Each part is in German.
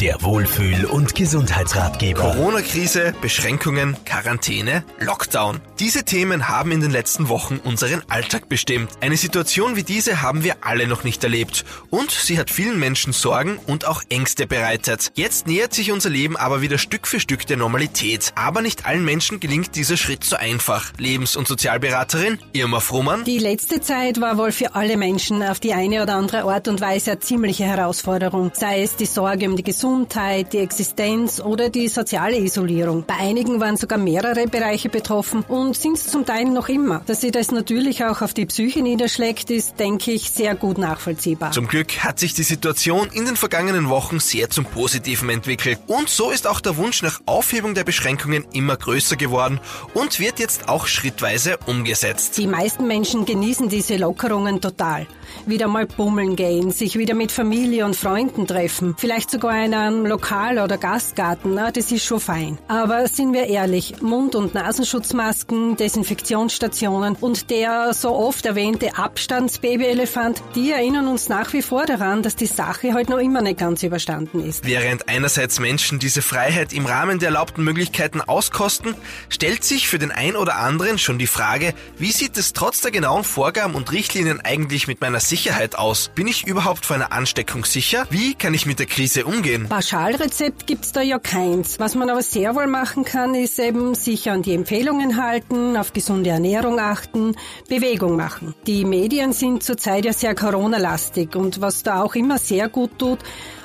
Der Wohlfühl- und Gesundheitsratgeber. Corona-Krise, Beschränkungen, Quarantäne, Lockdown. Diese Themen haben in den letzten Wochen unseren Alltag bestimmt. Eine Situation wie diese haben wir alle noch nicht erlebt. Und sie hat vielen Menschen Sorgen und auch Ängste bereitet. Jetzt nähert sich unser Leben aber wieder Stück für Stück der Normalität. Aber nicht allen Menschen gelingt dieser Schritt so einfach. Lebens- und Sozialberaterin Irma Frummann. Die letzte Zeit war wohl für alle Menschen auf die eine oder andere Art und Weise eine ziemliche Herausforderung. Sei es die Sorge um die Gesundheit, Gesundheit, die Existenz oder die soziale Isolierung. Bei einigen waren sogar mehrere Bereiche betroffen und sind es zum Teil noch immer. Dass sich das natürlich auch auf die Psyche niederschlägt, ist, denke ich, sehr gut nachvollziehbar. Zum Glück hat sich die Situation in den vergangenen Wochen sehr zum Positiven entwickelt. Und so ist auch der Wunsch nach Aufhebung der Beschränkungen immer größer geworden und wird jetzt auch schrittweise umgesetzt. Die meisten Menschen genießen diese Lockerungen total. Wieder mal bummeln gehen, sich wieder mit Familie und Freunden treffen, vielleicht sogar einer einem Lokal- oder Gastgarten, na, das ist schon fein. Aber sind wir ehrlich, Mund- und Nasenschutzmasken, Desinfektionsstationen und der so oft erwähnte Abstandsbabyelefant, die erinnern uns nach wie vor daran, dass die Sache heute noch immer nicht ganz überstanden ist. Während einerseits Menschen diese Freiheit im Rahmen der erlaubten Möglichkeiten auskosten, stellt sich für den ein oder anderen schon die Frage, wie sieht es trotz der genauen Vorgaben und Richtlinien eigentlich mit meiner Sicherheit aus? Bin ich überhaupt vor einer Ansteckung sicher? Wie kann ich mit der Krise umgehen? Pauschalrezept gibt's da ja keins. Was man aber sehr wohl machen kann, ist eben sich an die Empfehlungen halten, auf gesunde Ernährung achten, Bewegung machen. Die Medien sind zurzeit ja sehr Corona-lastig und was da auch immer sehr gut tut,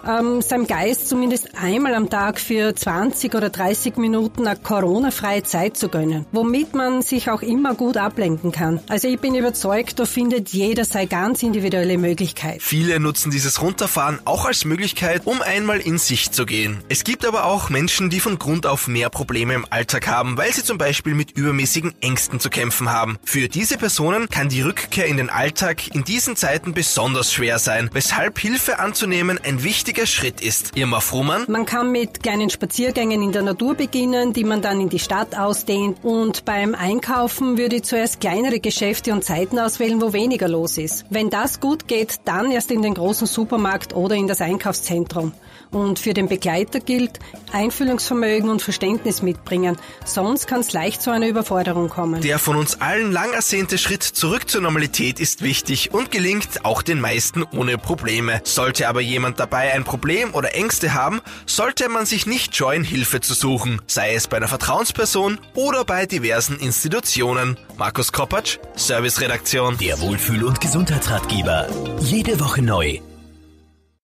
ähm, seinem Geist zumindest einmal am Tag für 20 oder 30 Minuten eine Corona-freie Zeit zu gönnen, womit man sich auch immer gut ablenken kann. Also ich bin überzeugt, da findet jeder seine ganz individuelle Möglichkeit. Viele nutzen dieses Runterfahren auch als Möglichkeit, um einmal in sich zu gehen. Es gibt aber auch Menschen, die von Grund auf mehr Probleme im Alltag haben, weil sie zum Beispiel mit übermäßigen Ängsten zu kämpfen haben. Für diese Personen kann die Rückkehr in den Alltag in diesen Zeiten besonders schwer sein, weshalb Hilfe anzunehmen ein wichtiger Schritt ist. Irma Frohmann? Man kann mit kleinen Spaziergängen in der Natur beginnen, die man dann in die Stadt ausdehnt und beim Einkaufen würde ich zuerst kleinere Geschäfte und Zeiten auswählen, wo weniger los ist. Wenn das gut geht, dann erst in den großen Supermarkt oder in das Einkaufszentrum. Und für den Begleiter gilt, Einfühlungsvermögen und Verständnis mitbringen, sonst kann es leicht zu einer Überforderung kommen. Der von uns allen lang ersehnte Schritt zurück zur Normalität ist wichtig und gelingt auch den meisten ohne Probleme. Sollte aber jemand dabei ein Problem oder Ängste haben, sollte man sich nicht scheuen, Hilfe zu suchen, sei es bei einer Vertrauensperson oder bei diversen Institutionen. Markus Kopacz, Serviceredaktion. Der Wohlfühl- und Gesundheitsratgeber. Jede Woche neu